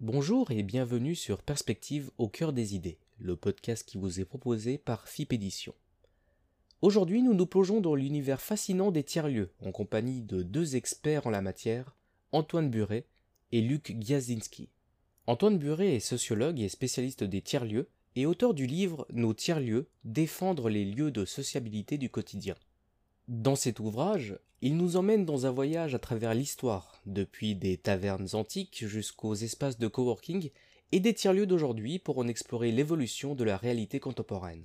Bonjour et bienvenue sur Perspective au cœur des idées, le podcast qui vous est proposé par FIP Édition. Aujourd'hui, nous nous plongeons dans l'univers fascinant des tiers-lieux en compagnie de deux experts en la matière, Antoine Buret et Luc Giazinski. Antoine Buret est sociologue et spécialiste des tiers-lieux et auteur du livre Nos tiers-lieux, défendre les lieux de sociabilité du quotidien. Dans cet ouvrage, il nous emmène dans un voyage à travers l'histoire, depuis des tavernes antiques jusqu'aux espaces de coworking et des tiers-lieux d'aujourd'hui pour en explorer l'évolution de la réalité contemporaine.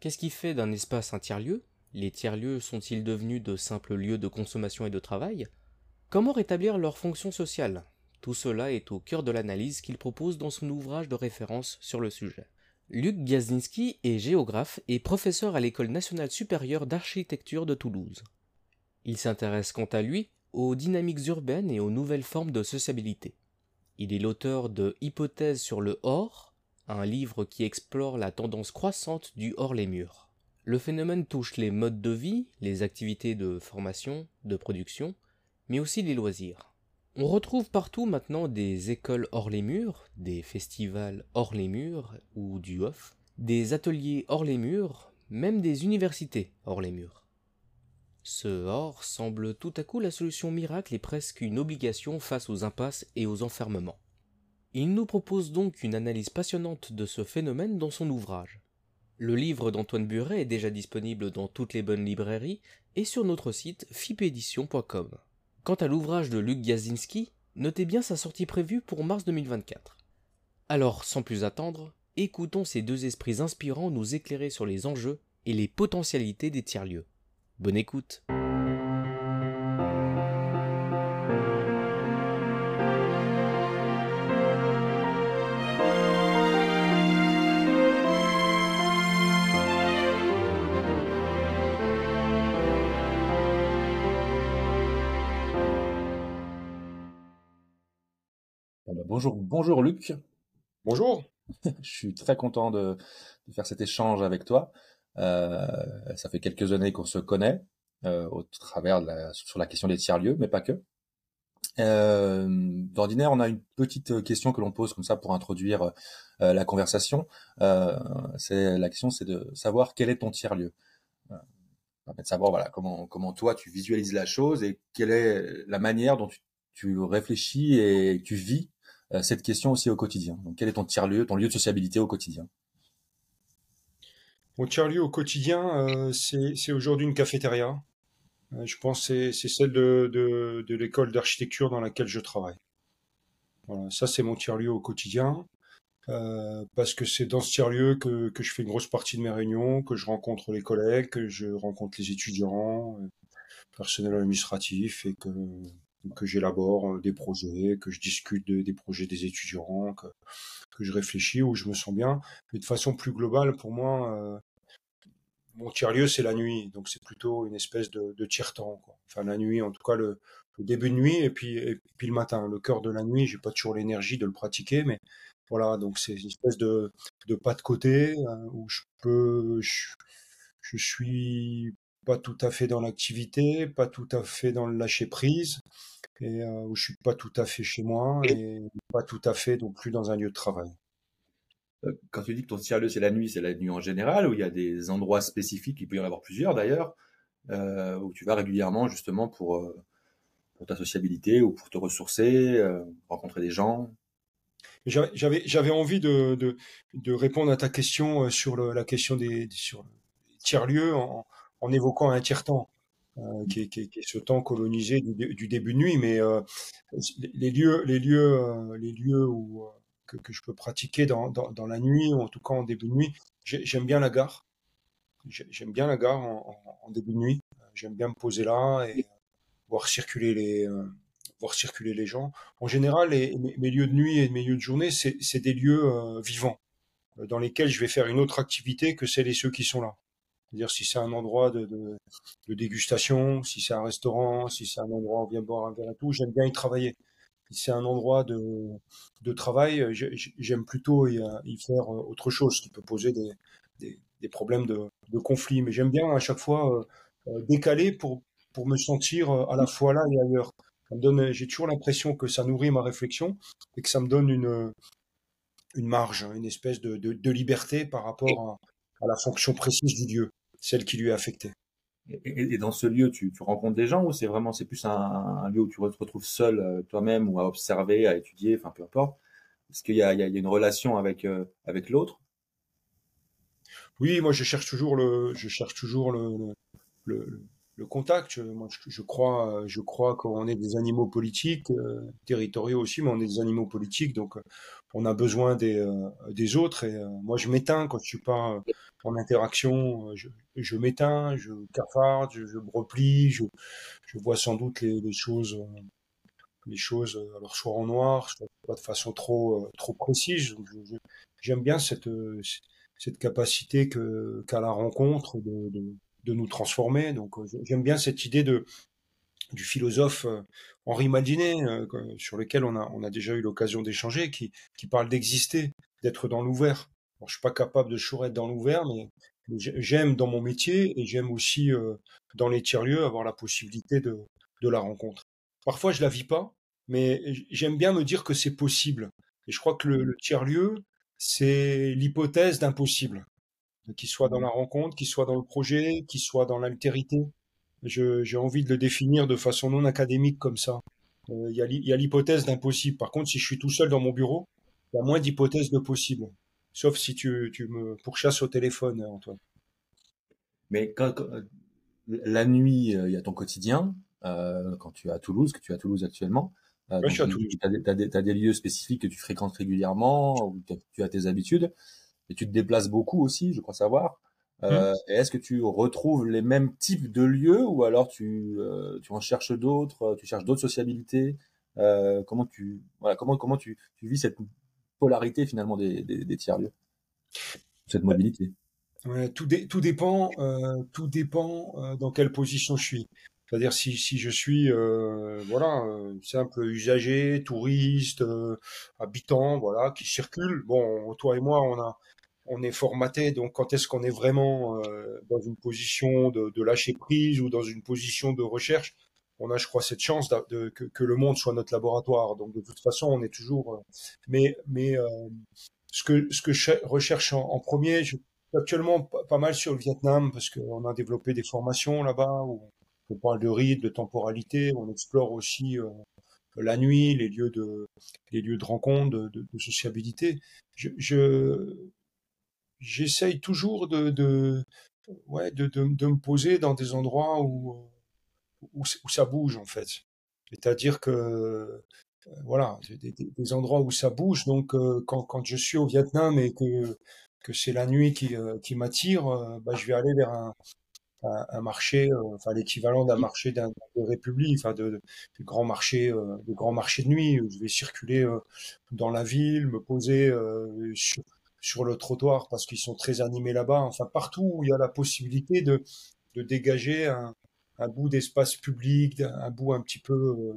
Qu'est-ce qui fait d'un espace un tiers-lieu? Les tiers-lieux sont-ils devenus de simples lieux de consommation et de travail? Comment rétablir leur fonction sociale Tout cela est au cœur de l'analyse qu'il propose dans son ouvrage de référence sur le sujet. Luc Gazinski est géographe et professeur à l'École nationale supérieure d'architecture de Toulouse. Il s'intéresse quant à lui aux dynamiques urbaines et aux nouvelles formes de sociabilité. Il est l'auteur de Hypothèses sur le hors, un livre qui explore la tendance croissante du hors les murs. Le phénomène touche les modes de vie, les activités de formation, de production, mais aussi les loisirs. On retrouve partout maintenant des écoles hors les murs, des festivals hors les murs ou du off, des ateliers hors les murs, même des universités hors les murs. Ce hors semble tout à coup la solution miracle et presque une obligation face aux impasses et aux enfermements. Il nous propose donc une analyse passionnante de ce phénomène dans son ouvrage. Le livre d'Antoine Buret est déjà disponible dans toutes les bonnes librairies et sur notre site fipédition.com. Quant à l'ouvrage de Luc Gazinski, notez bien sa sortie prévue pour mars 2024. Alors, sans plus attendre, écoutons ces deux esprits inspirants nous éclairer sur les enjeux et les potentialités des tiers-lieux. Bonne écoute! Bonjour, bonjour Luc. Bonjour. Je suis très content de, faire cet échange avec toi. Euh, ça fait quelques années qu'on se connaît euh, au travers de la, sur la question des tiers lieux, mais pas que. Euh, D'ordinaire, on a une petite question que l'on pose comme ça pour introduire euh, la conversation. Euh, c'est la question, c'est de savoir quel est ton tiers lieu. Euh, permet de savoir voilà comment comment toi tu visualises la chose et quelle est la manière dont tu, tu réfléchis et tu vis cette question aussi au quotidien. Donc, quel est ton tiers-lieu, ton lieu de sociabilité au quotidien? Mon tiers-lieu au quotidien, euh, c'est aujourd'hui une cafétéria. Euh, je pense que c'est celle de, de, de l'école d'architecture dans laquelle je travaille. Voilà, ça c'est mon tiers-lieu au quotidien. Euh, parce que c'est dans ce tiers-lieu que, que je fais une grosse partie de mes réunions, que je rencontre les collègues, que je rencontre les étudiants, personnel administratif et que que j'élabore euh, des projets, que je discute des projets des étudiants, que, que, je réfléchis, où je me sens bien. Mais de façon plus globale, pour moi, euh, mon tiers-lieu, c'est la nuit. Donc c'est plutôt une espèce de, de tiers-temps. Enfin la nuit, en tout cas le, début de nuit et puis, et puis le matin. Le cœur de la nuit, j'ai pas toujours l'énergie de le pratiquer, mais voilà, donc c'est une espèce de, de pas de côté euh, où je peux... Je, je suis pas tout à fait dans l'activité, pas tout à fait dans le lâcher prise, et euh, où je suis pas tout à fait chez moi et pas tout à fait non plus dans un lieu de travail. Euh, quand tu dis que ton tiers-lieu c'est la nuit, c'est la nuit en général, ou il y a des endroits spécifiques, il peut y en avoir plusieurs d'ailleurs, euh, où tu vas régulièrement justement pour, euh, pour ta sociabilité ou pour te ressourcer, rencontrer des gens? J'avais j'avais envie de, de, de, répondre à ta question sur le, la question des, sur tiers-lieux en, en évoquant un tiers-temps. Euh, qui, est, qui, est, ce temps colonisé du, du début de nuit, mais euh, les lieux, les lieux, euh, les lieux où que, que, je peux pratiquer dans, dans, dans, la nuit ou en tout cas en début de nuit, j'aime bien la gare. J'aime bien la gare en, en, début de nuit. J'aime bien me poser là et voir circuler les voir circuler les gens. En général, les, mes, lieux de nuit et mes lieux de journée, c'est des lieux vivants dans lesquels je vais faire une autre activité que celles et ceux qui sont là. C'est-à-dire si c'est un endroit de, dégustation, si c'est un restaurant, si c'est un endroit où on vient boire un verre et tout, j'aime bien y travailler. Si c'est un endroit de, travail, j'aime plutôt y, y, faire autre chose qui peut poser des, problèmes de, conflit. Mais j'aime bien à chaque fois euh, euh, décaler pour, me sentir euh, à la fois là et ailleurs. J'ai toujours l'impression que ça nourrit ma réflexion et que ça me donne une, marge, une espèce de liberté par rapport à, à, la fonction précise du lieu, celle qui lui est affectée. Et, et dans ce lieu, tu, tu rencontres des gens ou c'est vraiment, c'est plus un, un, lieu où tu te retrouves seul euh, toi-même ou à observer, à étudier, enfin peu importe? Est-ce qu'il y a, il y a une relation avec, euh, avec l'autre? Oui, moi je cherche toujours le, je cherche toujours le, le, le le contact. Moi, je, je, crois, je crois qu'on est des animaux politiques, euh, territoriaux aussi, mais on est des animaux politiques, donc euh, on a besoin des, euh, des autres. Et euh, moi, je m'éteins quand je suis pas en interaction. Je, je m'éteins, je cafarde, je, je, me replie, je, je vois sans doute les, les choses, les choses, alors soit en noir, soit de façon trop, trop précise. J'aime bien cette, cette capacité que qu'a la rencontre de, de de nous transformer. Donc euh, j'aime bien cette idée de du philosophe euh, Henri Maldinet, euh, sur lequel on a, on a déjà eu l'occasion d'échanger, qui, qui parle d'exister, d'être dans l'ouvert. Bon, je suis pas capable de toujours être dans l'ouvert, mais j'aime dans mon métier et j'aime aussi dans les tiers-lieux avoir la possibilité de, de la rencontre. Parfois, je la vis pas, mais j'aime bien me dire que c'est possible. Et je crois que le, le tiers-lieu, c'est l'hypothèse d'impossible qu'il soit dans la rencontre, qu'il soit dans le projet, qu'il soit dans l'altérité. J'ai envie de le définir de façon non académique comme ça. Euh, il y a l'hypothèse d'impossible. Par contre, si je suis tout seul dans mon bureau, il y a moins d'hypothèses de possible. Sauf si tu, tu me pourchasses au téléphone, Antoine. Mais quand, quand, la nuit, euh, il y a ton quotidien. Euh, quand tu es à Toulouse, que tu es à Toulouse actuellement, euh, je suis à Toulouse. Tu as, as, as, des lieux spécifiques que tu fréquentes régulièrement, où tu as tes habitudes et tu te déplaces beaucoup aussi, je crois savoir. Euh, mmh. Est-ce que tu retrouves les mêmes types de lieux ou alors tu, euh, tu en cherches d'autres, euh, tu cherches d'autres sociabilités? Euh, Comment tu voilà comment comment tu, tu vis cette polarité finalement des, des, des tiers lieux, cette mobilité? Ouais, tout, dé, tout dépend euh, tout dépend euh, dans quelle position je suis. C'est-à-dire si, si je suis voilà simple usager, touriste, habitant, voilà qui circule. Bon, toi et moi on a on est formaté. Donc, quand est-ce qu'on est vraiment euh, dans une position de, lâcher prise ou dans une position de recherche On a, je crois, cette chance que, que, le monde soit notre laboratoire. Donc, de toute façon, on est toujours. Euh, mais, mais euh, ce que ce que je recherche en, premier, je, actuellement pas, mal sur le Vietnam parce qu'on a développé des formations là-bas on parle de rythme, de temporalité. On explore aussi euh, la nuit, les lieux de les lieux de rencontre, de, sociabilité. Je, je, j'essaye toujours de, ouais, de, de, me poser dans des endroits où, où, ça bouge, en fait. C'est-à-dire que, euh, voilà, des, endroits où ça bouge. Donc, euh, quand, quand je suis au Vietnam et que, que c'est la nuit qui, qui m'attire, bah, je vais aller vers un, un, un marché, enfin l'équivalent d'un marché d'un de république, enfin de, de, de grands marchés, de grands marchés de nuit. Je vais circuler dans la ville, me poser sur, sur le trottoir parce qu'ils sont très animés là-bas. Enfin, partout où il y a la possibilité de, de dégager un, un bout d'espace public, un bout un petit peu, euh,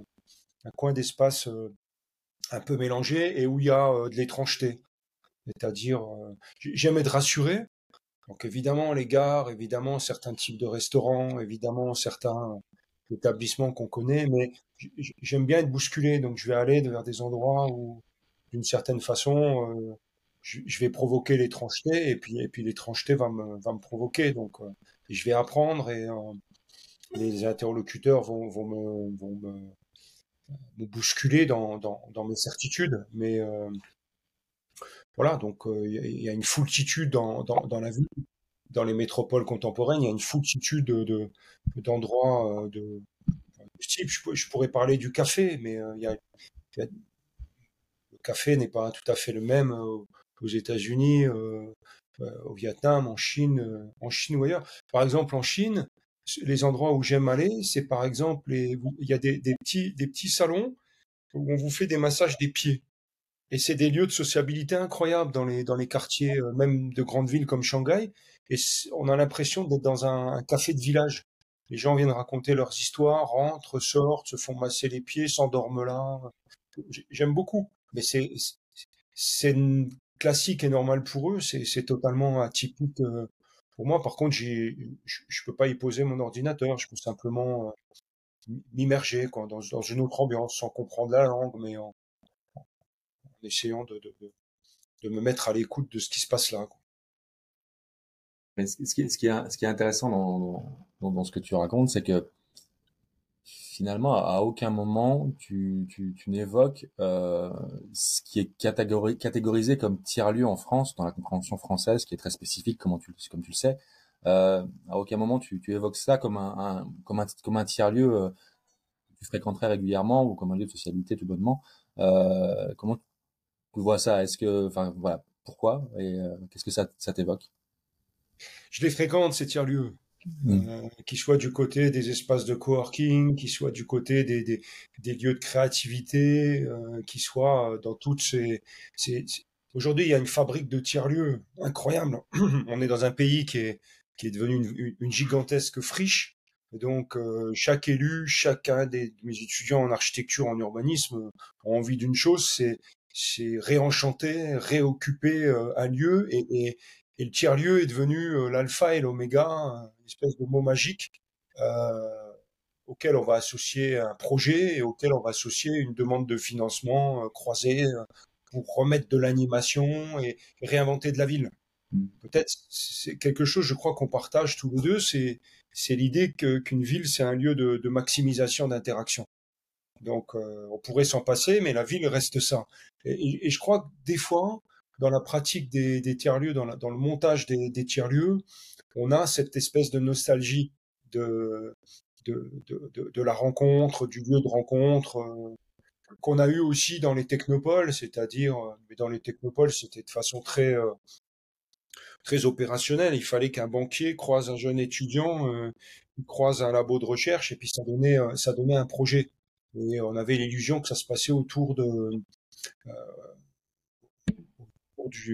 un coin d'espace euh, un peu mélangé et où il y a euh, de l'étrangeté. C'est-à-dire, j'aime être rassuré. Donc évidemment les gares, évidemment certains types de restaurants, évidemment certains établissements qu'on connaît, mais j'aime bien être bousculé. Donc je vais aller vers des endroits où, d'une certaine façon, je, vais provoquer l'étrangeté et puis et puis l'étrangeté va me va me provoquer donc euh, je vais apprendre et euh, les interlocuteurs vont vont me vont me, me bousculer dans, dans dans mes certitudes mais euh, voilà donc il y, a une foultitude dans, dans la vie dans les métropoles contemporaines il y a une foultitude de d'endroits de, de, type je, pourrais parler du café mais a, il café n'est pas tout à fait le même aux États-Unis, euh, euh, au Vietnam, en Chine, euh, en Chine ou ailleurs. Par exemple, en Chine, les endroits où j'aime aller, c'est par exemple, il y a des, petits, des petits salons où on vous fait des massages des pieds. Et c'est des lieux de sociabilité incroyables dans les, dans les quartiers, même de grandes villes comme Shanghai. Et on a l'impression d'être dans un, café de village. Les gens viennent raconter leurs histoires, rentrent, sortent, se font masser les pieds, s'endorment là. J'aime beaucoup. Mais c'est, c'est classique et normal pour eux, c'est totalement atypique euh, pour moi. Par contre, je je peux pas y poser mon ordinateur. Je peux simplement m'immerger dans, dans une autre ambiance, sans comprendre la langue, mais en, essayant de, de, de, me mettre à l'écoute de ce qui se passe là. Ce, qui ce, qui est, ce qui est intéressant dans, dans, dans ce que tu racontes, c'est que finalement, à aucun moment, tu, tu, tu n'évoques euh, ce qui est catégorisé comme tiers-lieu en France, dans la compréhension française, qui est très spécifique, comme tu, comme tu le sais. Euh, à aucun moment, tu, tu évoques ça comme un, comme un, comme un tiers-lieu euh, que tu fréquenterais régulièrement ou comme un lieu de sociabilité tout bonnement. Comment tu vois ça Est-ce que, enfin, voilà, pourquoi et euh, qu'est-ce que ça, ça t'évoque? Je les fréquente ces tiers-lieux. Mmh. Euh, qui soit du côté des espaces de coworking, qui soit du côté des, des, des lieux de créativité, euh, qui soit dans toutes ces... ces, Aujourd'hui, il y a une fabrique de tiers-lieux incroyable. On est dans un pays qui est, qui est devenu une, une gigantesque friche. Et donc, euh, chaque élu, chacun des mes étudiants en architecture, en urbanisme, ont envie d'une chose, c'est c'est réenchanter, réoccuper euh, un lieu et, et, et le tiers-lieu est devenu euh, l'alpha et l'oméga, une espèce de mot magique euh, auquel on va associer un projet et auquel on va associer une demande de financement euh, croisée pour remettre de l'animation et, réinventer de la ville. Mm. Peut-être c'est quelque chose, je crois qu'on partage tous les deux, c'est l'idée que qu'une ville c'est un lieu de, de maximisation d'interaction. Donc euh, on pourrait s'en passer, mais la ville reste ça. Et, je crois que des fois, dans la pratique des, tiers-lieux, dans, le montage des, tiers-lieux, on a cette espèce de nostalgie de, de, de, de, la rencontre, du lieu de rencontre, euh, qu'on a eu aussi dans les technopoles, c'est-à-dire, euh, mais dans les technopoles, c'était de façon très, euh, très opérationnelle. Il fallait qu'un banquier croise un jeune étudiant, euh, croise un labo de recherche, et puis ça donnait, ça donnait un projet. Et on avait l'illusion que ça se passait autour de, euh,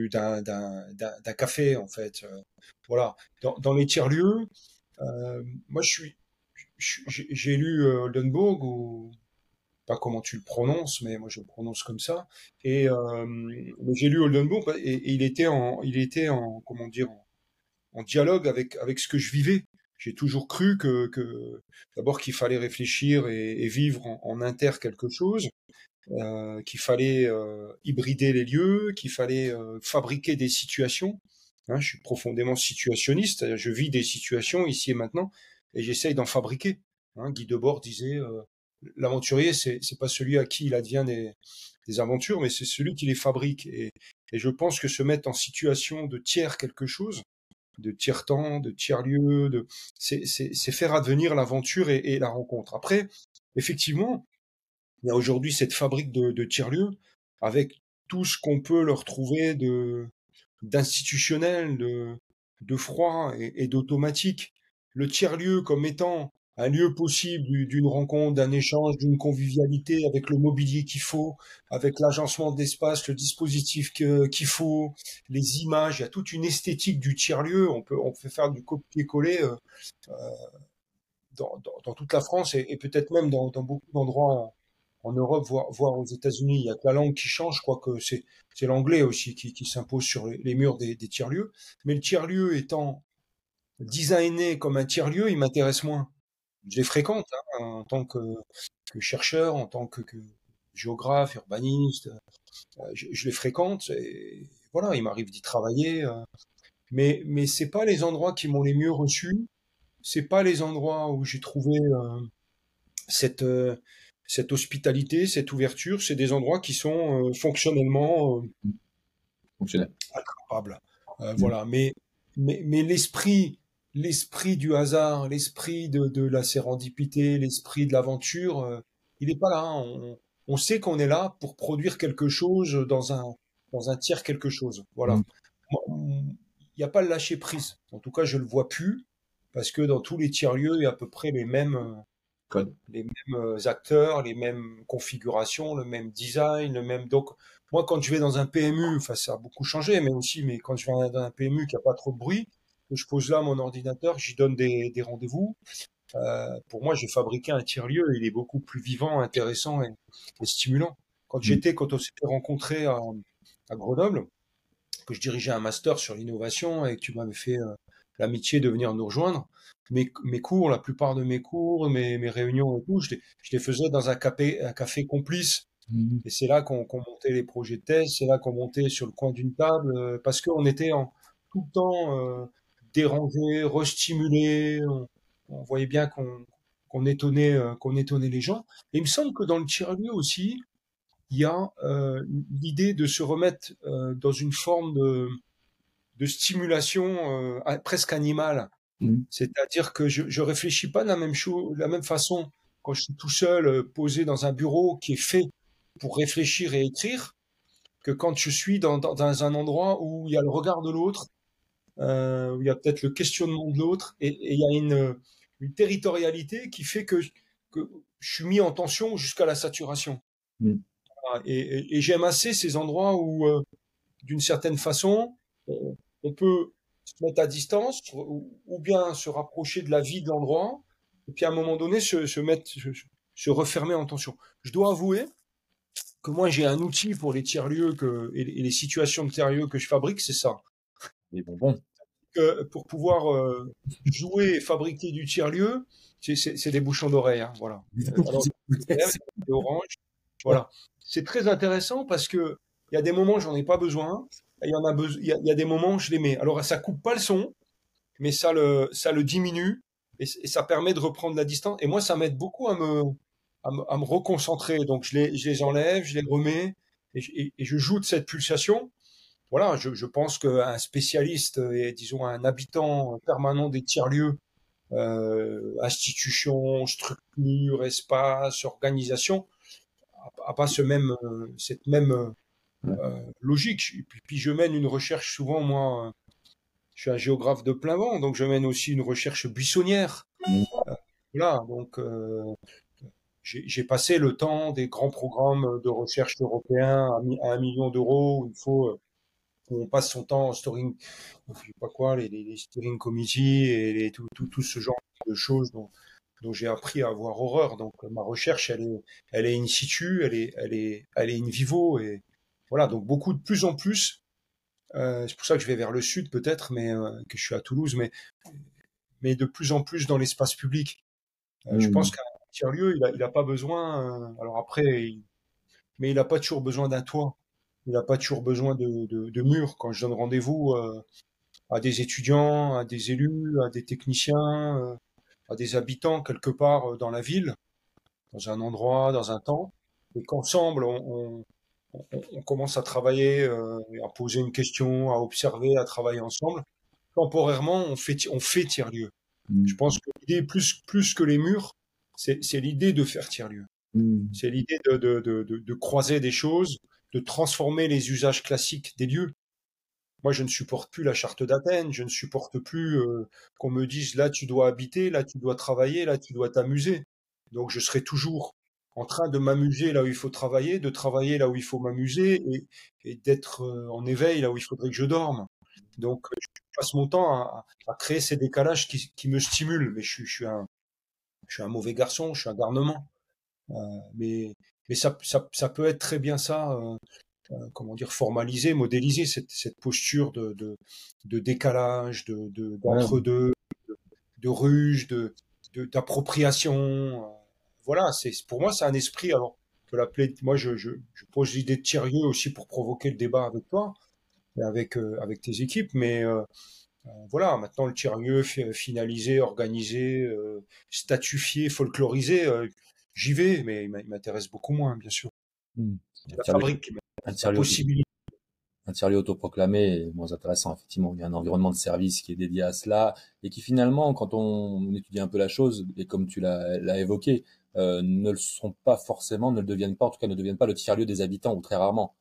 d'un café en fait. Euh, voilà. Dans, dans les tiers lieux, euh, moi je suis, j'ai lu euh, Oldenburg ou pas comment tu le prononces, mais moi je le prononce comme ça. Et j'ai lu Oldenburg et, il était en, il était en, comment dire, en dialogue avec avec ce que je vivais. J'ai toujours cru que, que d'abord qu'il fallait réfléchir et, et vivre en, en, inter quelque chose, euh, qu'il fallait euh, hybrider les lieux, qu'il fallait euh, fabriquer des situations. Hein, je suis profondément situationniste, je vis des situations ici et maintenant, et j'essaye d'en fabriquer. Hein, Guy Debord disait euh, l'aventurier, c'est c'est pas celui à qui il advient des, des aventures, mais c'est celui qui les fabrique. Et, et je pense que se mettre en situation de tiers quelque chose, de tiers temps, de tiers lieu, de c'est faire advenir l'aventure et, la rencontre. Après, effectivement, il y a aujourd'hui cette fabrique de, de tiers-lieux avec tout ce qu'on peut leur trouver de d'institutionnel, de, de froid et, et d'automatique. Le tiers-lieu comme étant un lieu possible d'une rencontre, d'un échange, d'une convivialité avec le mobilier qu'il faut, avec l'agencement d'espace, le dispositif qu'il faut, les images, il y a toute une esthétique du tiers-lieu. On peut, on peut faire du copier-coller euh, euh, dans, dans, dans, toute la France et, peut-être même dans, dans beaucoup d'endroits en Europe, voire, voire aux États-Unis, il y a que la langue qui change. Je crois que c'est l'anglais aussi qui, qui s'impose sur les, les, murs des, des tiers-lieux. Mais le tiers-lieu étant designé comme un tiers-lieu, il m'intéresse moins. Je les fréquente hein, en tant que, que, chercheur, en tant que, que géographe, urbaniste. Euh, je, je, les fréquente et voilà, il m'arrive d'y travailler. Euh, mais mais c'est pas les endroits qui m'ont les mieux reçus. C'est pas les endroits où j'ai trouvé euh, cette cette hospitalité, cette ouverture, c'est des endroits qui sont euh, fonctionnellement euh, attrapables. Euh, mmh. Voilà, mais mais, mais l'esprit l'esprit du hasard, l'esprit de, de la sérendipité, l'esprit de l'aventure, euh, il n'est pas là. Hein. On, on sait qu'on est là pour produire quelque chose dans un dans un tiers quelque chose. Voilà. Mmh. Il n'y a pas le lâcher prise. En tout cas, je le vois plus parce que dans tous les tiers lieux, il y a à peu près les mêmes Code. les mêmes euh, acteurs, les mêmes configurations, le même design, le même. Donc, moi, quand je vais dans un PMU, enfin, ça a beaucoup changé, mais aussi, mais quand je vais dans un PMU qui a pas trop de bruit, que je pose là mon ordinateur, j'y donne des, des rendez-vous. Euh, pour moi, j'ai fabriqué un tiers-lieu, il est beaucoup plus vivant, intéressant et, et stimulant. Quand mmh. j'étais, quand on s'était rencontré à, à, Grenoble, que je dirigeais un master sur l'innovation et que tu m'avais fait euh, l'amitié de venir nous rejoindre. Mes, mes cours, la plupart de mes cours, mes, mes réunions et tout, je les, je les faisais dans un café, un café complice. Mhm. Et c'est là qu'on montait les projets de thèse, c'est là qu'on montait sur le coin d'une table, euh, parce qu'on était en, tout le temps euh, dérangé, restimulé. On, on voyait bien qu'on qu'on étonnait, euh, qu'on étonnait les gens. Et il me semble que dans le tiers-lieu aussi, il y a euh, l'idée de se remettre euh, dans une forme de, de stimulation euh, presque animale. Mhm. C'est-à-dire que je, je réfléchis pas de la même chose, de la même façon quand je suis tout seul euh, posé dans un bureau qui est fait pour réfléchir et écrire que quand je suis dans, dans, dans un endroit où il y a le regard de l'autre, où il y a peut-être le questionnement de l'autre et, et il y a une, une territorialité qui fait que, que je suis mis en tension jusqu'à la saturation. Mm. Et, et, et j'aime assez ces endroits où, euh, d'une certaine façon, on, on peut se mettre à distance ou, ou, bien se rapprocher de la vie de l'endroit et puis à un moment donné se, se mettre, se, se refermer en tension. Je dois avouer que moi j'ai un outil pour les tiers-lieux et, et les situations de tiers-lieux que je fabrique, c'est ça. Bonbons. Pour pouvoir euh, jouer et fabriquer du tiers-lieu, c'est des bouchons d'oreille. Hein, voilà. Alors, et orange. Voilà. C'est très intéressant parce que il y a des moments j'en ai pas besoin. Il y en a besoin. Il y, a, y a des moments je les mets. Alors ça coupe pas le son, mais ça le ça le diminue et, et ça permet de reprendre la distance. Et moi ça m'aide beaucoup à me à me, à me reconcentrer. Donc je les je les enlève, je les remets et, et, et je joue de cette pulsation voilà, je, je pense qu'un spécialiste et disons un habitant permanent des tiers-lieux, euh, institutions, structures, espaces, organisation, a, pas ce même, cette même euh, logique. Et puis, puis, je mène une recherche souvent, moi, je suis un géographe de plein vent, donc je mène aussi une recherche buissonnière. Euh, voilà, donc euh, j'ai passé le temps des grands programmes de recherche européens à, à un million d'euros où il faut où on passe son temps en storing, je sais pas quoi, les, les, les steering committees et les, tout, tout, tout ce genre de choses dont, dont j'ai appris à avoir horreur. Donc ma recherche, elle est, elle est in situ, elle est, elle est, elle est in vivo et voilà. Donc beaucoup de plus en plus. Euh, c'est pour ça que je vais vers le sud peut-être, mais euh, que je suis à Toulouse, mais mais de plus en plus dans l'espace public. Euh, mmh. Je pense qu'un tiers lieu, il a, il a pas besoin. alors après, il, mais il a pas toujours besoin d'un toit il n'a pas toujours besoin de, de, de murs. Quand je donne rendez-vous euh, à des étudiants, à des élus, à des techniciens, euh, à des habitants quelque part dans la ville, dans un endroit, dans un temps, et qu'ensemble on, on, on, commence à travailler, euh, à poser une question, à observer, à travailler ensemble, temporairement on fait on fait tiers lieu. Mmh. Je pense que l'idée plus plus que les murs, c'est l'idée de faire tiers lieu. Mmh. C'est l'idée de, de, de, de, croiser des choses, de transformer les usages classiques des lieux. Moi, je ne supporte plus la charte d'Athènes, je ne supporte plus euh, qu'on me dise là tu dois habiter, là tu dois travailler, là tu dois t'amuser. Donc je serai toujours en train de m'amuser là où il faut travailler, de travailler là où il faut m'amuser et, d'être euh, en éveil là où il faudrait que je dorme. Donc je passe mon temps à, créer ces décalages qui, me stimulent, mais je, je, suis un, je suis un mauvais garçon, je suis un garnement. Euh, mais mais ça, ça, ça, peut être très bien ça, euh, euh, comment dire, formalisé, modélisé, cette, cette posture de, de, de décalage, de, de, d'entre-deux, de, de ruge, de, d'appropriation. voilà, c'est, pour moi, c'est un esprit, alors, que l'appeler, moi, je, je, je pose l'idée de tiers-lieu aussi pour provoquer le débat avec toi, et avec, euh, avec tes équipes, mais euh, voilà, maintenant le tiers-lieu finalisé, organisé, euh, statufié, folklorisé, euh, j'y vais, mais il m'intéresse beaucoup moins, bien sûr. Mmh. La fabrique, la possibilité. Un tiers-lieu autoproclamé est moins intéressant, effectivement. Il y a un environnement de service qui est dédié à cela et qui finalement, quand on étudie un peu la chose, et comme tu l'as évoqué, euh, ne le sont pas forcément, ne le deviennent pas, en tout cas ne deviennent pas le tiers-lieu des habitants, ou très rarement.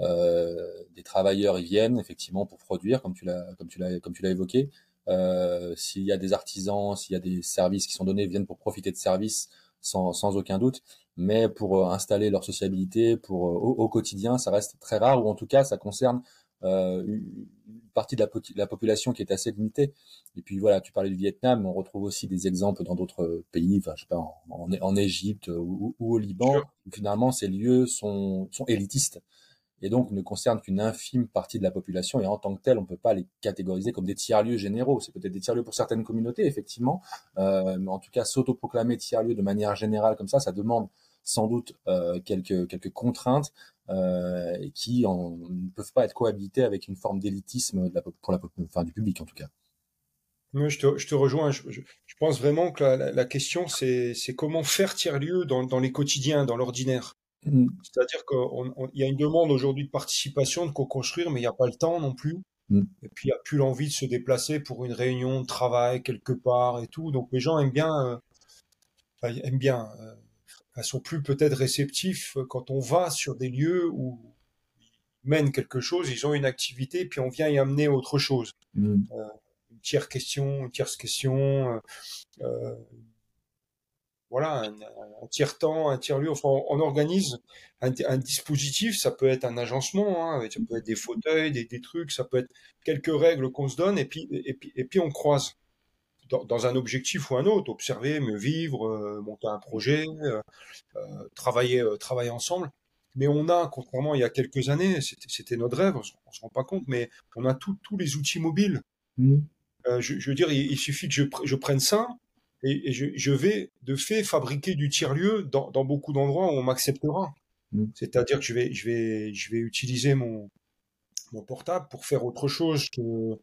Euh, des travailleurs y viennent effectivement pour produire, comme tu l'as, comme tu l'as, comme tu l'as évoqué. Euh, s'il y a des artisans, s'il y a des services qui sont donnés, viennent pour profiter de services, sans, sans aucun doute. Mais pour installer leur sociabilité, pour au, au, quotidien, ça reste très rare, ou en tout cas, ça concerne euh, une partie de la, la, population qui est assez limitée. Et puis voilà, tu parlais du Vietnam, on retrouve aussi des exemples dans d'autres pays, enfin, je sais pas, en, en, en Égypte ou, ou, au Liban, où finalement ces lieux sont, sont élitistes. Et donc ne concernent qu'une infime partie de la population. Et en tant que tel, on ne peut pas les catégoriser comme des tiers-lieux généraux. C'est peut-être des tiers-lieux pour certaines communautés, effectivement, euh, mais en tout cas, s'autoproclamer tiers-lieu de manière générale comme ça, ça demande sans doute euh, quelques, quelques contraintes euh, qui ne peuvent pas être cohabitées avec une forme d'élitisme pour la, enfin, du public en tout cas. Moi, je te, rejoins. Je, pense vraiment que la, question, c'est comment faire tiers-lieu dans les quotidiens, dans l'ordinaire. Mm. C'est-à-dire qu'il y a une demande aujourd'hui de participation, de co-construire, mais il n'y a pas le temps non plus. Mm. Et puis, il n'y a plus l'envie de se déplacer pour une réunion de travail quelque part et tout. Donc, les gens aiment bien, euh, enfin, aiment bien, euh, sont plus peut-être réceptifs quand on va sur des lieux où ils mènent quelque chose, ils ont une activité, puis on vient y amener autre chose. Mm. Euh, une tierce question, une tierce question, euh, euh voilà, un, un tiers-temps, un tiers-lieu. Enfin, on, organise un, un, dispositif. Ça peut être un agencement, hein, ça peut être des fauteuils, des, des, trucs, ça peut être quelques règles qu'on se donne, et puis, et puis, et puis on croise dans, dans un objectif ou un autre. Observer, mieux vivre, euh, monter un projet, euh, euh travailler, travailler ensemble. Mais on a, contrairement il y a quelques années, c'était notre rêve, on, on se rend pas compte, mais on a tous les outils mobiles. Mmh. Je, je, veux dire, il, il suffit que je, je prenne ça, et, je, je, vais de fait fabriquer du tiers-lieu dans, dans, beaucoup d'endroits où on m'acceptera. Mm. C'est-à-dire que je vais, je vais, je vais utiliser mon, mon portable pour faire autre chose que,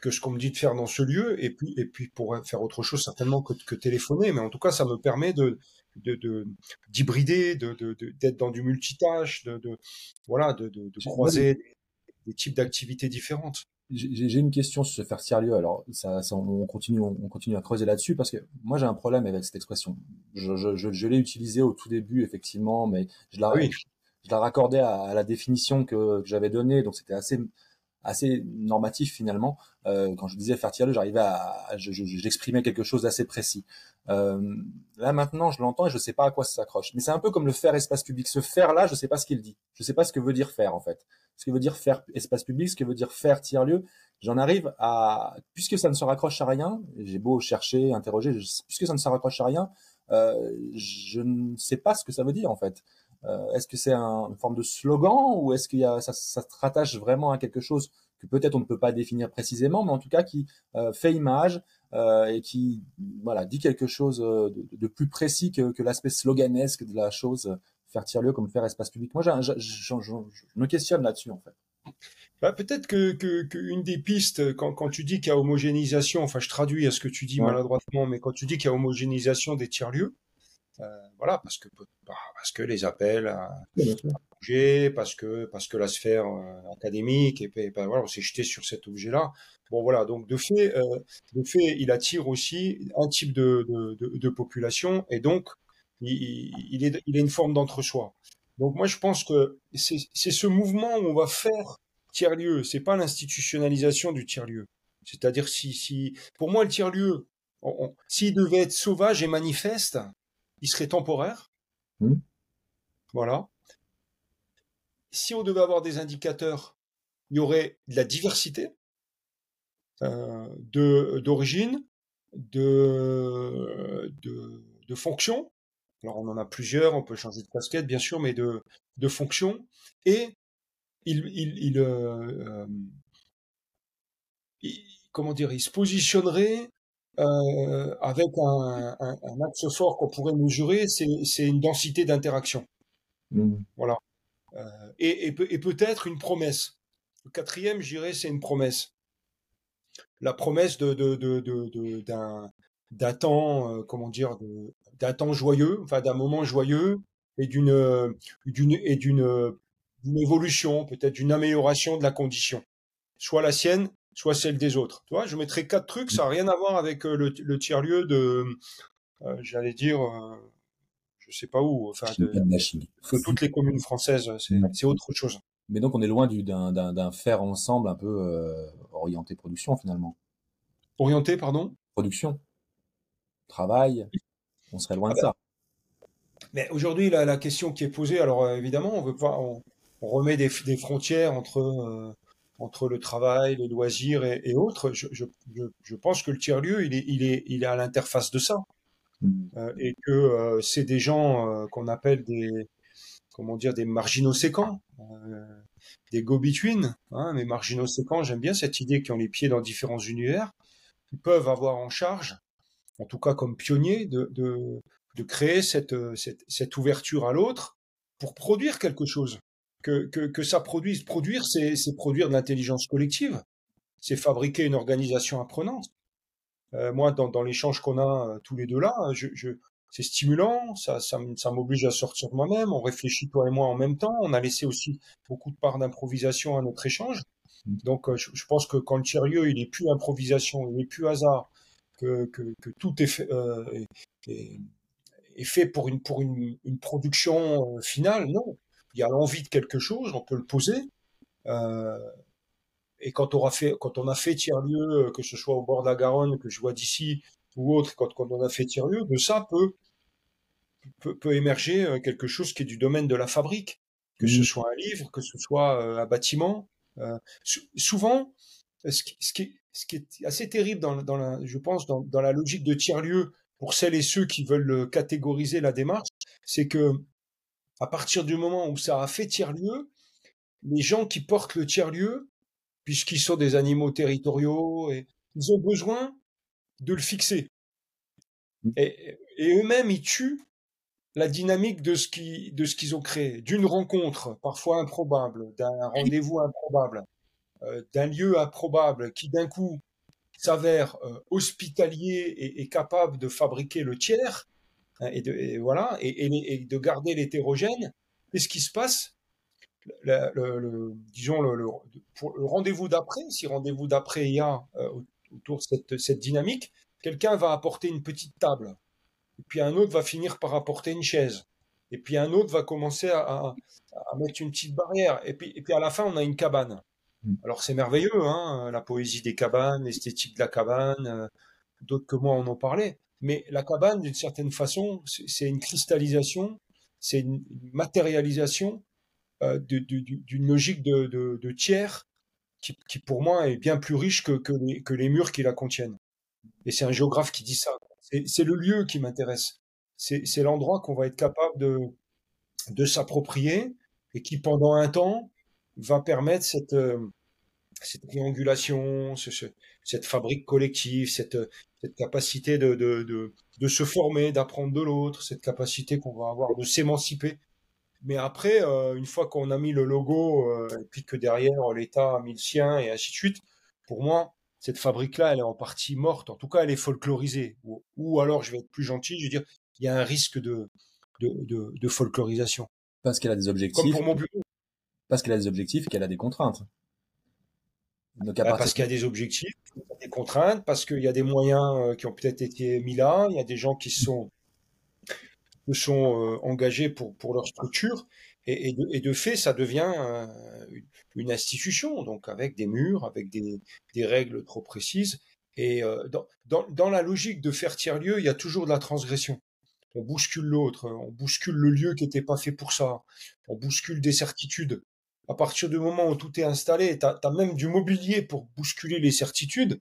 que ce qu'on me dit de faire dans ce lieu, et puis, et puis pour faire autre chose certainement que, que téléphoner. Mais en tout cas, ça me permet de de d'hybrider, de, de, d'être dans du multitâche, de, de voilà, de, de, de croiser des types d'activités différentes. J'ai une question sur ce faire tiers-lieu. Alors, ça, ça, on continue, on continue à creuser là-dessus parce que moi j'ai un problème avec cette expression. Je, je, je, je l'ai utilisée au tout début effectivement, mais je la, oui. je la raccordais à, à la définition que, que j'avais donnée, donc c'était assez assez normatif finalement. Euh, quand je disais faire tiers-lieu, j'arrivais à, j'exprimais quelque chose d'assez précis. Euh, là maintenant, je l'entends et je sais pas à quoi ça s'accroche. Mais c'est un peu comme le faire espace public. Ce faire là, je sais pas ce qu'il dit. Je sais pas ce que veut dire faire en fait ce que veut dire faire espace public, ce que veut dire faire tiers-lieu. J'en arrive à, puisque ça ne se raccroche à rien, j'ai beau chercher, interroger, puisque ça ne se raccroche à rien, euh, je ne sais pas ce que ça veut dire en fait. Euh, est-ce que c'est un, une forme de slogan ou est-ce qu'il y ça, se rattache vraiment à quelque chose que peut-être on ne peut pas définir précisément, mais en tout cas qui euh, fait image euh, et qui voilà dit quelque chose de, de plus précis que, que l'aspect sloganesque de la chose faire tiers-lieu comme faire espace public. Moi, je, me questionne là-dessus, en fait. Bah, peut-être que, que, une des pistes, quand, quand tu dis qu'il y a homogénéisation, enfin je traduis à ce que tu dis maladroitement, mais quand tu dis qu'il y a homogénéisation des tiers-lieux, euh, voilà, parce que bah, parce que les appels à, bouger, parce que parce que la sphère euh, académique, et, et ben, voilà, on s'est jeté sur cet objet-là. Bon voilà, donc de fait, euh, de fait, il attire aussi un type de, de, de, de population, et donc il, est, il est une forme d'entre-soi. Donc moi, je pense que c'est ce mouvement où on va faire tiers-lieu. C'est pas l'institutionnalisation du tiers-lieu. C'est-à-dire si, si, pour moi, le tiers-lieu, s'il devait être sauvage et manifeste, il serait temporaire. Mmh. Voilà. Si on devait avoir des indicateurs, il y aurait de la diversité euh, de d'origine, de, de, de fonction, alors on en a plusieurs, on peut changer de casquette bien sûr, mais de, de fonction. Et il, il, il, euh, il, comment dire, il se positionnerait euh, avec un, un, un, axe fort qu'on pourrait mesurer, c'est une densité d'interaction. Mmh. Voilà. Euh, et, et, et peut-être une promesse. Le quatrième, je dirais, c'est une promesse. La promesse de, de, de, de d'un d'un temps, euh, comment dire, de, d'un temps joyeux, enfin d'un moment joyeux et d'une d'une et d'une d'une évolution, peut-être d'une amélioration de la condition, soit la sienne, soit celle des autres. Tu vois, je mettrai quatre trucs, ça n'a rien à voir avec euh, le, le tiers lieu de, euh, j'allais dire, euh, je sais pas où, enfin de, que toutes les communes françaises, c'est autre chose. Mais donc on est loin d'un d'un faire ensemble un peu euh, orienté production finalement. Orienté, pardon? Production, travail, on serait loin de ça. Mais aujourd'hui, la, la, question qui est posée, alors euh, évidemment, on veut pas, on, on remet des, des, frontières entre euh, entre le travail, les loisirs et, et autres. Je, je, je, pense que le tiers lieu, il est il est il est à l'interface de ça, mmh. euh, et que c'est des gens qu'on appelle des comment dire, des marginaux séquents, des go-between, hein, mais marginaux séquents, j'aime bien cette idée qui ont les pieds dans différents univers, qui peuvent avoir en charge, en tout cas comme pionniers, de, de, de créer cette, cette, cette ouverture à l'autre pour produire quelque chose. Que, que, que ça produise. Produire, c'est produire de l'intelligence collective, c'est fabriquer une organisation apprenante. Euh, moi, dans, dans l'échange qu'on a euh, tous les deux là, je, je, c'est stimulant, ça, ça, ça m'oblige à sortir de moi-même, on réfléchit toi et moi en même temps, on a laissé aussi beaucoup de parts d'improvisation à notre échange. Mmh. Donc euh, je, pense que quand le tiers-lieu, il est plus improvisation, il est plus hasard, que, que, que tout est fait, euh, est, est, fait pour une, pour une, une production euh, finale, non. Il y a l'envie de quelque chose, on peut le poser. Euh, et quand on, aura fait, quand on a fait tiers-lieu, que ce soit au bord de la Garonne, que je vois d'ici, ou autre, quand, quand on a fait tiers-lieu, de ça peut, peut, peut, émerger quelque chose qui est du domaine de la fabrique, que ce mmh. soit un livre, que ce soit un bâtiment. Euh, souvent, ce qui, ce, qui, ce qui, est assez terrible, dans, dans la, je pense, dans, dans la logique de tiers-lieu, pour celles et ceux qui veulent catégoriser la démarche, c'est que à partir du moment où ça a fait tiers-lieu, les gens qui portent le tiers-lieu, puisqu'ils sont des animaux territoriaux, et, ils ont besoin de le fixer. Mmh. Et, eux-mêmes, ils tuent la dynamique de ce qu'ils ont créé, d'une rencontre parfois improbable, d'un rendez-vous improbable, euh, d'un lieu improbable qui d'un coup s'avère euh, hospitalier et, capable de fabriquer le tiers hein, et, de, voilà et, de garder l'hétérogène. Qu'est-ce qui se passe? Le, disons le, rendez-vous d'après, si rendez-vous d'après il y a euh, autour de cette, dynamique, quelqu'un va apporter une petite table, puis un autre va finir par apporter une chaise, et puis un autre va commencer à, mettre une petite barrière, et puis à la fin on a une cabane. Hmm. Alors c'est merveilleux, hein, la poésie des cabanes, l'esthétique de la cabane, euh, d'autres que moi en ont parlé, mais la cabane d'une certaine façon c'est une cristallisation, c'est une matérialisation euh, d'une logique de, tiers qui, pour moi est bien plus riche que, les, murs qui la contiennent. Et c'est un géographe qui dit ça. C'est le lieu qui m'intéresse. C'est l'endroit qu'on va être capable de s'approprier et qui, pendant un temps, va permettre cette, euh, cette triangulation, ce, cette fabrique collective, cette, cette capacité de, de, de, de se former, d'apprendre de l'autre, cette capacité qu'on va avoir de s'émanciper mais après, euh, une fois qu'on a mis le logo, euh, et puis que derrière l'État a mis le sien, et ainsi de suite, pour moi, cette fabrique-là, elle est en partie morte. En tout cas, elle est folklorisée. Ou, ou, alors, je vais être plus gentil, je veux dire, il y a un risque de, de, de, de folklorisation. Parce qu'elle a des objectifs. Comme pour mon bureau. Parce qu'elle a des objectifs et qu'elle a des contraintes. Donc, bah, parce qu'il y a des objectifs, des contraintes, parce qu'il y a des moyens euh, qui ont peut-être été mis là, il y a des gens qui sont sont euh, engagés pour, pour leur structure. Et, de, et de, fait, ça devient euh, une institution, donc avec des murs, avec des, des règles trop précises. Et dans, dans, dans, la logique de faire tiers-lieu, il y a toujours de la transgression. On bouscule l'autre, on bouscule le lieu qui n'était pas fait pour ça, on bouscule des certitudes. À partir du moment où tout est installé, tu as, même du mobilier pour bousculer les certitudes,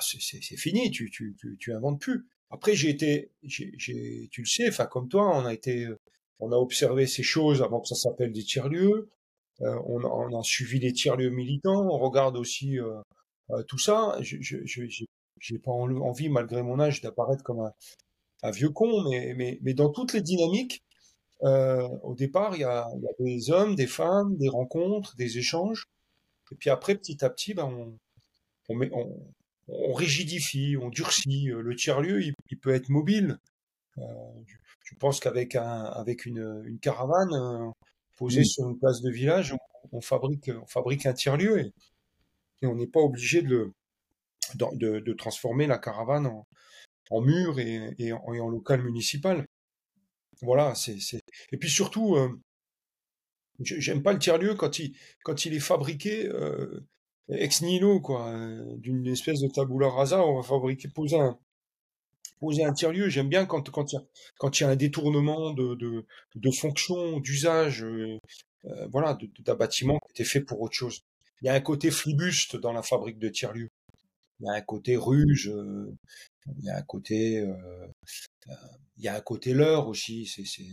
c'est fini, tu, tu, tu, tu inventes plus. Après, j'ai été, j'ai, tu le sais, enfin comme toi, on a été, on a observé ces choses avant que ça s'appelle des tiers-lieux. Euh, on, on, a suivi les tiers-lieux militants. On regarde aussi euh, euh tout ça. Je, je, j'ai pas envie, malgré mon âge, d'apparaître comme un, un, vieux con, mais, mais, mais dans toutes les dynamiques, euh, au départ, il y a, y a, des hommes, des femmes, des rencontres, des échanges. Et puis après, petit à petit, ben, on, on, met, on, on rigidifie, on durcit. Euh, le tiers-lieu, il, peut être mobile. Euh, je pense qu'avec un, avec une, une caravane euh, posée sur une place de village, on, fabrique, on fabrique un tiers-lieu et, on n'est pas obligé de, de, de, transformer la caravane en, en mur et, et, en, local municipal. Voilà, c'est, et puis surtout, j'aime pas le tiers-lieu quand il, quand il est fabriqué ex nihilo, quoi, euh, d'une espèce de tabula rasa, on va fabriquer, poser un, poser un tiers-lieu. J'aime bien quand, quand il y a, quand il y a un détournement de, de, de fonction, d'usage, euh, euh voilà, d'un bâtiment qui était fait pour autre chose. Il y a un côté flibuste dans la fabrique de tiers-lieu. Il y a un côté ruge, euh, il y a un côté, il y a un côté leurre aussi. C'est, c'est,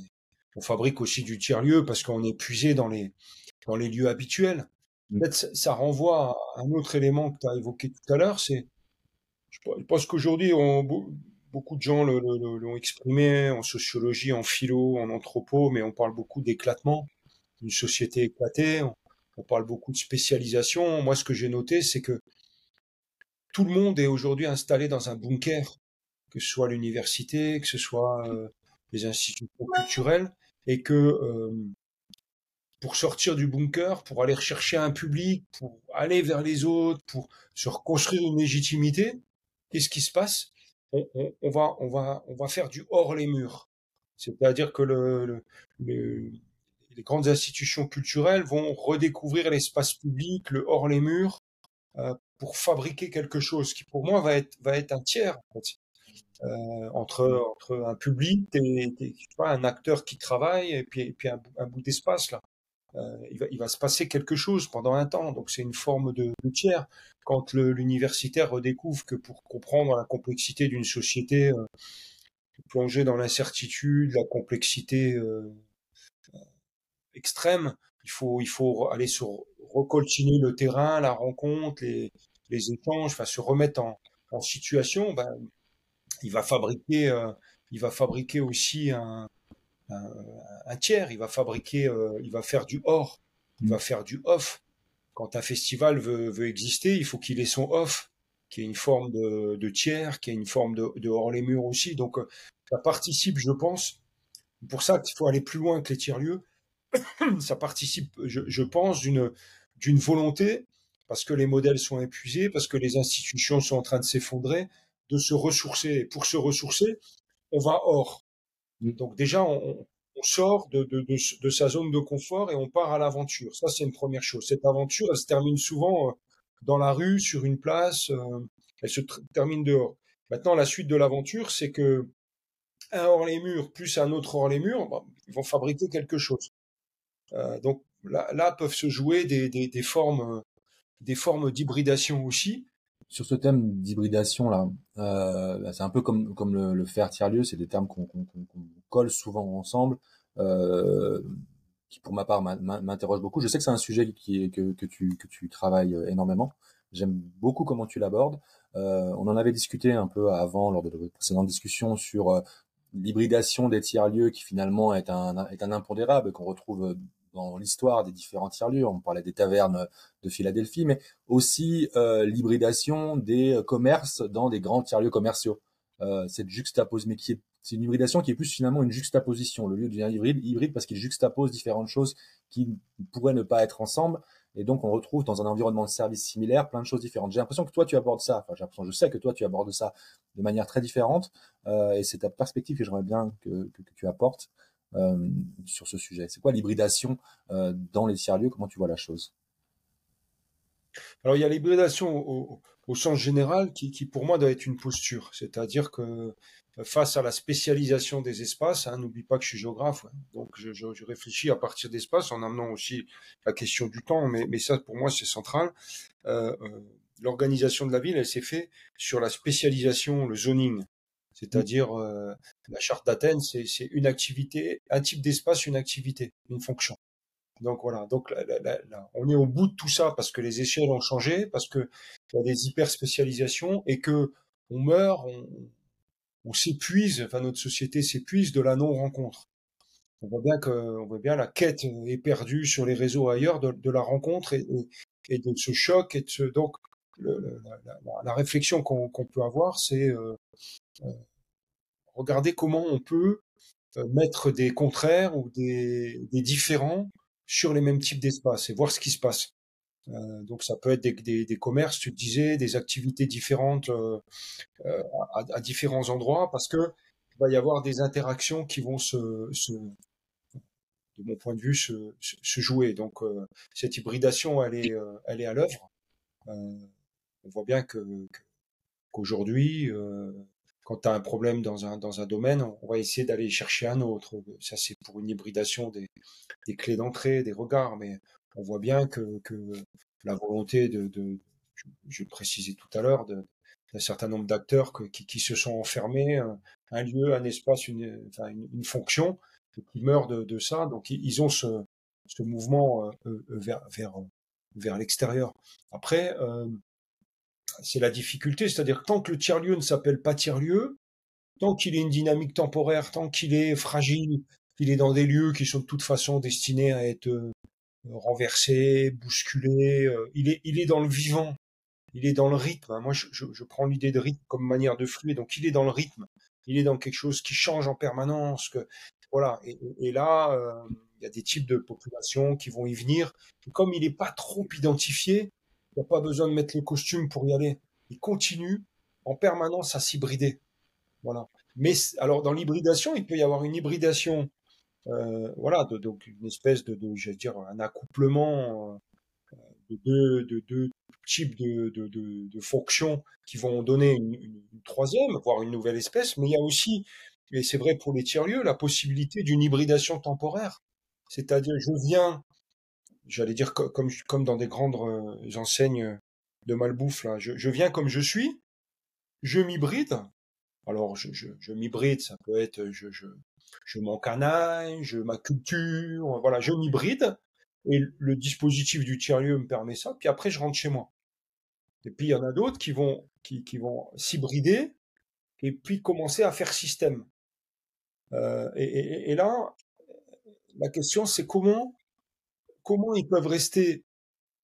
on fabrique aussi du tiers-lieu parce qu'on est puisé dans les, dans les lieux habituels. Mm. Peut-être ça renvoie à un autre élément que tu as évoqué tout à l'heure, c'est, je pense qu'aujourd'hui, on, beaucoup de gens l'ont exprimé en sociologie, en philo, en anthropo, mais on parle beaucoup d'éclatement, d'une société éclatée, on, parle beaucoup de spécialisation. Moi, ce que j'ai noté, c'est que tout le monde est aujourd'hui installé dans un bunker, que ce soit l'université, que ce soit euh, les institutions culturelles, et que euh, pour sortir du bunker, pour aller rechercher un public, pour aller vers les autres, pour se reconstruire une légitimité, qu'est-ce qui se passe? On, on, on, va, on, va, on va faire du hors les murs. C'est-à-dire que le, le, le, les grandes institutions culturelles vont redécouvrir l'espace public, le hors les murs, euh, pour fabriquer quelque chose qui, pour moi, va être, va être un tiers. Euh, entre, entre un public et, un acteur qui travaille et puis, puis un, bout d'espace là. Euh, il, va, il va se passer quelque chose pendant un temps, donc c'est une forme de, tiers. Quand l'universitaire redécouvre que pour comprendre la complexité d'une société euh, plongée dans l'incertitude, la complexité euh, extrême, il faut, il faut aller sur recoltiner le terrain, la rencontre, les, les échanges, enfin se remettre en, en situation. Ben, il va fabriquer, euh, il va fabriquer aussi un, un, un tiers. Il va fabriquer, euh, il va faire du hors, il va faire du off. Quand un festival veut, veut exister, il faut qu'il ait son off, qui est une forme de, de tiers, qui est une forme de, de, hors les murs aussi. Donc, euh, ça participe, je pense. Pour ça qu'il faut aller plus loin que les tiers-lieux. ça participe, je, je pense, d'une d'une volonté, parce que les modèles sont épuisés, parce que les institutions sont en train de s'effondrer, de se ressourcer. Et pour se ressourcer, on va hors. Donc déjà, on, on sort de, de, de, de, sa zone de confort et on part à l'aventure. Ça, c'est une première chose. Cette aventure, elle se termine souvent euh, dans la rue, sur une place, euh, elle se termine dehors. Maintenant, la suite de l'aventure, c'est que un hors les murs plus un autre hors les murs, bah, ils vont fabriquer quelque chose. Euh, donc là, là peuvent se jouer des, des, des formes, des formes d'hybridation aussi sur ce thème d'hybridation là, euh, c'est un peu comme le, faire tiers lieu, c'est des termes qu'on qu qu colle souvent ensemble, euh, qui pour ma part m'interroge beaucoup. Je sais que c'est un sujet que tu travailles énormément. J'aime beaucoup comment tu l'abordes. Euh, on en avait discuté un peu avant lors de notre précédente discussion sur euh, l'hybridation des tiers lieux qui finalement est un est un impondérable qu'on retrouve dans l'histoire des différents tiers-lieux. On parlait des tavernes de Philadelphie, mais aussi euh, l'hybridation des commerces dans des grands tiers-lieux commerciaux. Euh, cette juxtapose, mais qui est, c'est une hybridation qui est plus finalement une juxtaposition. Le lieu devient hybride, hybride parce qu'il juxtapose différentes choses qui pourraient ne pas être ensemble. Et donc, on retrouve dans un environnement de service similaire plein de choses différentes. J'ai l'impression que toi, tu abordes ça. Enfin, j'ai l'impression, je sais que toi, tu abordes ça de manière très différente. Euh, et c'est ta perspective que j'aimerais bien que, tu apportes euh, sur ce sujet C'est quoi l'hybridation euh, dans les tiers-lieux? Comment tu vois la chose? Alors, il y a l'hybridation au, au, sens général qui, qui, pour moi, doit être une posture. C'est-à-dire que face à la spécialisation des espaces, hein, n'oublie pas que je suis géographe, hein, donc je, je, je, réfléchis à partir d'espaces en amenant aussi la question du temps, mais, mais ça, pour moi, c'est central. Euh, euh, L'organisation de la ville, elle s'est faite sur la spécialisation, le zoning. C'est-à-dire, euh, la charte d'Athènes, c'est une activité, un type d'espace, une activité, une fonction. Donc voilà, donc là, là, là, on est au bout de tout ça parce que les échelles ont changé, parce que il y a des hyper spécialisations et que on meurt, on, s'épuise, enfin notre société s'épuise de la non rencontre. On voit bien que, on voit bien la quête est perdue sur les réseaux ailleurs de, la rencontre et, de ce choc et de ce donc la, réflexion qu'on qu peut avoir, c'est euh, euh, regarder comment on peut euh, mettre des contraires ou des, différents sur les mêmes types d'espaces et voir ce qui se passe. Euh, donc ça peut être des, commerces, tu disais, des activités différentes euh, à, différents endroits, parce que il va y avoir des interactions qui vont se, de mon point de vue, se, jouer. Donc cette hybridation, elle est, elle est à l'œuvre. on voit bien que qu'aujourd'hui, quand tu as un problème dans un, dans un domaine, on va essayer d'aller chercher un autre. Ça, c'est pour une hybridation des, des clés d'entrée, des regards, mais on voit bien que, que la volonté de, je, je précisais tout à l'heure, d'un certain nombre d'acteurs qui, qui se sont enfermés, un, lieu, un espace, une, enfin, une, fonction, qui meurent de, ça. Donc ils ont ce, ce mouvement vers, vers, vers l'extérieur. Après, c'est la difficulté, c'est-à-dire tant que le tiers-lieu ne s'appelle pas tiers-lieu, tant qu'il est une dynamique temporaire, tant qu'il est fragile, qu'il est dans des lieux qui sont de toute façon destinés à être renversés, bousculés, il est, il est dans le vivant, il est dans le rythme. Moi, je, prends l'idée de rythme comme manière de fluer, donc il est dans le rythme, il est dans quelque chose qui change en permanence. Que, voilà. Et, et là, il y a des types de populations qui vont y venir. comme il n'est pas trop identifié, il n'y a pas besoin de mettre le costume pour y aller. Il continue en permanence à s'hybrider. Voilà. Mais alors dans l'hybridation, il peut y avoir une hybridation, euh, voilà, donc une espèce de, de, je un accouplement euh, de deux, de deux types de, fonctions qui vont donner une, une, troisième, voire une nouvelle espèce. Mais il y a aussi, et c'est vrai pour les tiers-lieux, la possibilité d'une hybridation temporaire. C'est-à-dire, je viens j'allais dire comme, comme dans des grandes euh, enseignes de malbouffe, là. Je, viens comme je suis, je m'hybride. Alors, je, je, m'hybride, ça peut être, je, je, je m'encanaille, je ma culture, voilà, je m'hybride. Et le dispositif du tiers-lieu me permet ça. Puis après, je rentre chez moi. Et puis, il y en a d'autres qui vont, qui, qui vont s'hybrider et puis commencer à faire système. Euh, et, et, là, la question, c'est comment comment ils peuvent rester?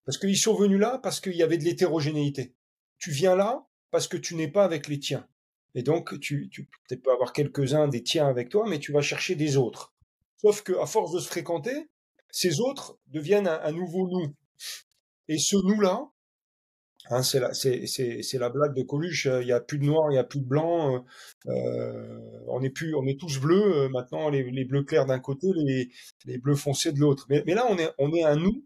Parce qu'ils sont venus là parce qu'il y avait de l'hétérogénéité. Tu viens là parce que tu n'es pas avec les tiens. Et donc, tu, tu peux avoir quelques-uns des tiens avec toi, mais tu vas chercher des autres. Sauf que, à force de se fréquenter, ces autres deviennent un, nouveau nous. Et ce nous-là, hein, c'est la, la blague de Coluche. Il y a plus de noir, il y a plus de blanc. Euh, on est plus, on est tous bleus euh, maintenant. Les, bleus clairs d'un côté, les, bleus foncés de l'autre. Mais, là, on est, on est un nous.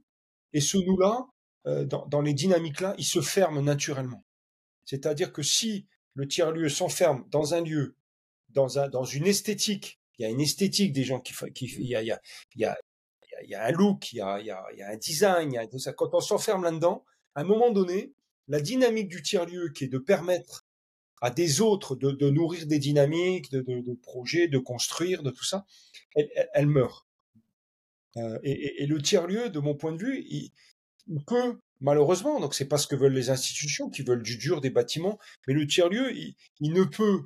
Et ce nous-là, euh, dans, dans les dynamiques-là, il se ferme naturellement. C'est-à-dire que si le tiers-lieu s'enferme dans un lieu, dans, un, dans une esthétique, il y a une esthétique des gens qui, il y a, il y a, il y a, il y a un look, il y a, il y a, un design, il y a. Quand on s'enferme là-dedans, à un moment donné, la dynamique du tiers-lieu qui est de permettre à des autres de, nourrir des dynamiques, de, projets, de construire, de tout ça, elle, meurt. Euh, et, le tiers-lieu, de mon point de vue, il, peut malheureusement, donc c'est pas ce que veulent les institutions, qui veulent du dur des bâtiments, mais le tiers-lieu, il, ne peut,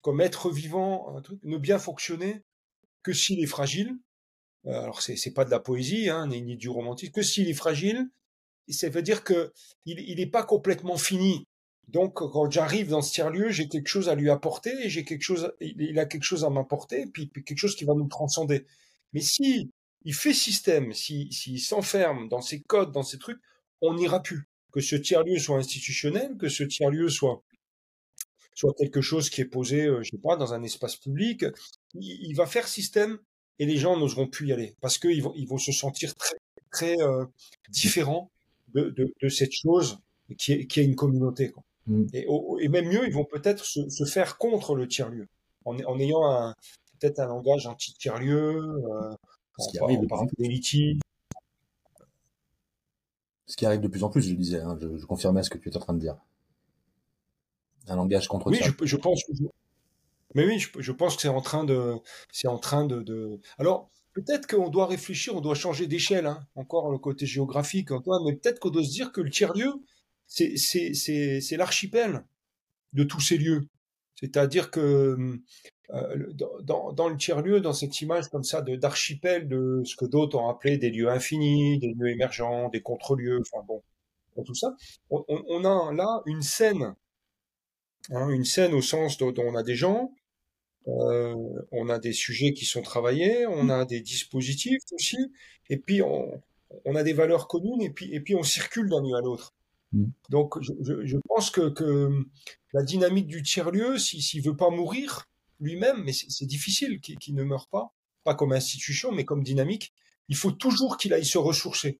comme être vivant, ne bien fonctionner que s'il est fragile. Euh, alors c'est pas de la poésie, hein, ni, ni du romantisme, que s'il est fragile, ça veut dire que il n'est pas complètement fini. Donc, quand j'arrive dans ce tiers-lieu, j'ai quelque chose à lui apporter, j'ai quelque chose, il a quelque chose à m'apporter, puis, puis quelque chose qui va nous transcender. Mais si il fait système, s'il si, s'enferme dans ses codes, dans ses trucs, on n'ira plus. Que ce tiers-lieu soit institutionnel, que ce tiers-lieu soit soit quelque chose qui est posé, euh, je sais pas, dans un espace public, il, va faire système et les gens n'oseront plus y aller parce qu'ils vont, ils vont se sentir très, très euh, différents de, de, de, cette chose qui est, qui est une communauté. Quoi. Mm. Et, et, même mieux, ils vont peut-être se, se, faire contre le tiers-lieu en, en ayant un, peut-être un langage anti-tiers-lieu, euh, ce qui arrive de plus en plus. Ce qui arrive de plus en plus, je disais, hein, je, je, confirmais ce que tu étais en train de dire. Un langage contre Oui, je, je, pense que mais oui, je, je pense que c'est en train de, c'est en train de, de... Alors, peut-être qu'on doit réfléchir, on doit changer d'échelle, hein, encore le côté géographique, Antoine, mais peut-être qu'on doit se dire que le tiers-lieu, c'est, l'archipel de tous ces lieux. C'est-à-dire que euh, dans, le tiers-lieu, dans cette image comme ça d'archipel, de ce que d'autres ont appelé des lieux infinis, des lieux émergents, des contre-lieux, enfin bon, tout ça, on, on, a là une scène, hein, une scène au sens dont on a des gens, euh, on a des sujets qui sont travaillés, on a des dispositifs aussi, et puis on, on a des valeurs communes, et puis, et puis on circule d'un lieu à l'autre. Mm. Donc je, je, je pense que, que, la dynamique du tiers-lieu, s'il si, veut pas mourir lui-même, mais c'est difficile qu'il ne meure pas, pas comme institution, mais comme dynamique, il faut toujours qu'il aille se ressourcer,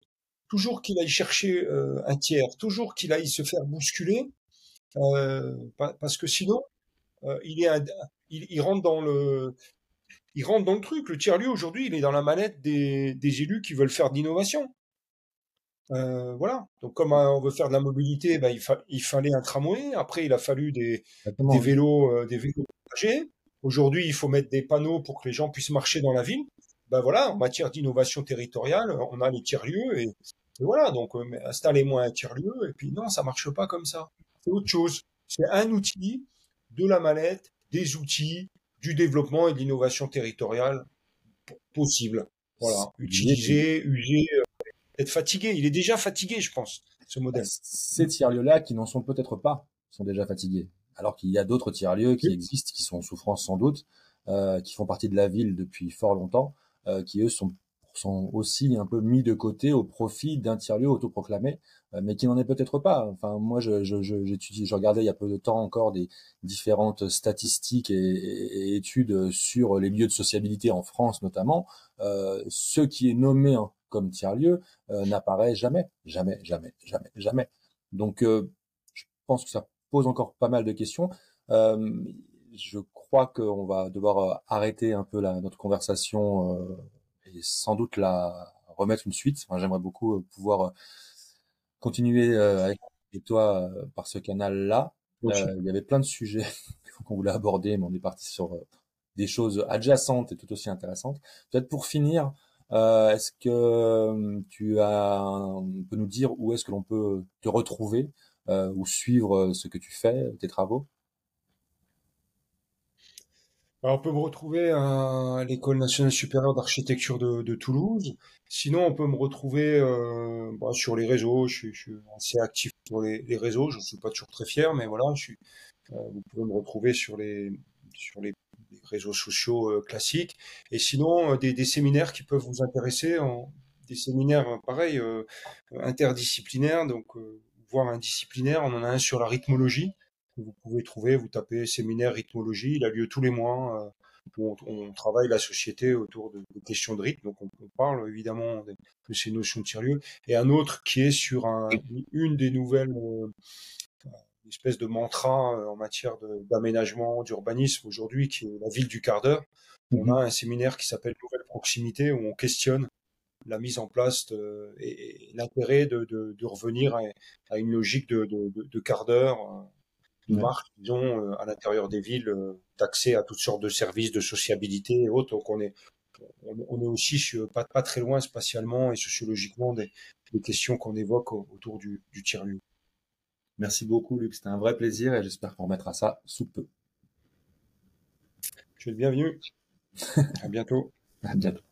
toujours qu'il aille chercher euh, un tiers, toujours qu'il aille se faire bousculer, euh, parce que sinon, euh, il est un, il, il, rentre dans le, il rentre dans le truc. Le tiers-lieu aujourd'hui, il est dans la manette des, des élus qui veulent faire de l'innovation. Euh, voilà. Donc comme euh, on veut faire de la mobilité, ben, il, fa il, fallait un tramway. Après, il a fallu des, des vélos, euh, des vélos Aujourd'hui, il faut mettre des panneaux pour que les gens puissent marcher dans la ville. ben voilà, en matière d'innovation territoriale, on a les tiers-lieux et, voilà, donc euh, installez-moi un tiers-lieu et puis non, ça marche pas comme ça. C'est autre chose. C'est un outil de la mallette, des outils, du développement et de l'innovation territoriale possible. Voilà, utiliser, user, euh, être fatigué. Il est déjà fatigué, je pense, ce modèle. Ces tiers-lieux-là, qui n'en sont peut-être pas, sont déjà fatigués. Alors qu'il y a d'autres tiers-lieux qui existent, qui sont en souffrance sans doute, euh, qui font partie de la ville depuis fort longtemps, euh, qui eux sont sont aussi un peu mis de côté au profit d'un tiers-lieu autoproclamé, euh, mais qui n'en est peut-être pas. Enfin, moi, je, je, je, je, regardais il y a peu de temps encore des différentes statistiques et, études sur les lieux de sociabilité en France notamment. Euh, ce qui est nommé comme tiers-lieu euh, n'apparaît jamais, jamais, jamais, jamais, jamais. Donc, je pense que ça pose encore pas mal de questions. je crois qu'on va devoir arrêter un peu la, notre conversation et sans doute la remettre une suite. J'aimerais beaucoup euh, pouvoir euh, continuer euh, avec toi par ce canal-là. il y avait plein de sujets qu'on voulait aborder, mais on est parti sur des choses adjacentes et tout aussi intéressantes. Peut-être pour finir, est-ce que tu as, on peut nous dire où est-ce que l'on peut te retrouver ou suivre ce que tu fais, tes travaux? On peut me retrouver à l'École nationale supérieure d'architecture de, Toulouse. Sinon, on peut me retrouver euh, bah, sur les réseaux. Je suis, assez actif sur les, réseaux. Je ne suis pas toujours très fier, mais voilà, je suis, euh, vous pouvez me retrouver sur les, sur les, réseaux sociaux euh, classiques. Et sinon, des, des, séminaires qui peuvent vous intéresser, en, des séminaires pareil, interdisciplinaires, donc voire indisciplinaires. On en a un sur la rythmologie vous pouvez trouver, vous tapez séminaire rythmologie, il a lieu tous les mois. Euh, où on, travaille la société autour de, questions de rythme, donc on, parle évidemment de, ces notions de tiers-lieu. Et un autre qui est sur un, une des nouvelles euh, espèce de mantra euh, en matière d'aménagement, d'urbanisme aujourd'hui, qui est la ville du quart d'heure. On mhm. a un séminaire qui s'appelle Nouvelle proximité où on questionne la mise en place et, l'intérêt de, revenir à, une logique de quart d'heure marque, disons, euh, à l'intérieur des villes, euh, d'accès à toutes sortes de services de sociabilité et autres. Donc on est, on, est aussi pas, pas très loin spatialement et sociologiquement des, questions qu'on évoque autour du, du tiers-lieu. Merci beaucoup, Luc. C'était un vrai plaisir et j'espère qu'on remettra ça sous peu. Tu es le bienvenu. à bientôt. À bientôt.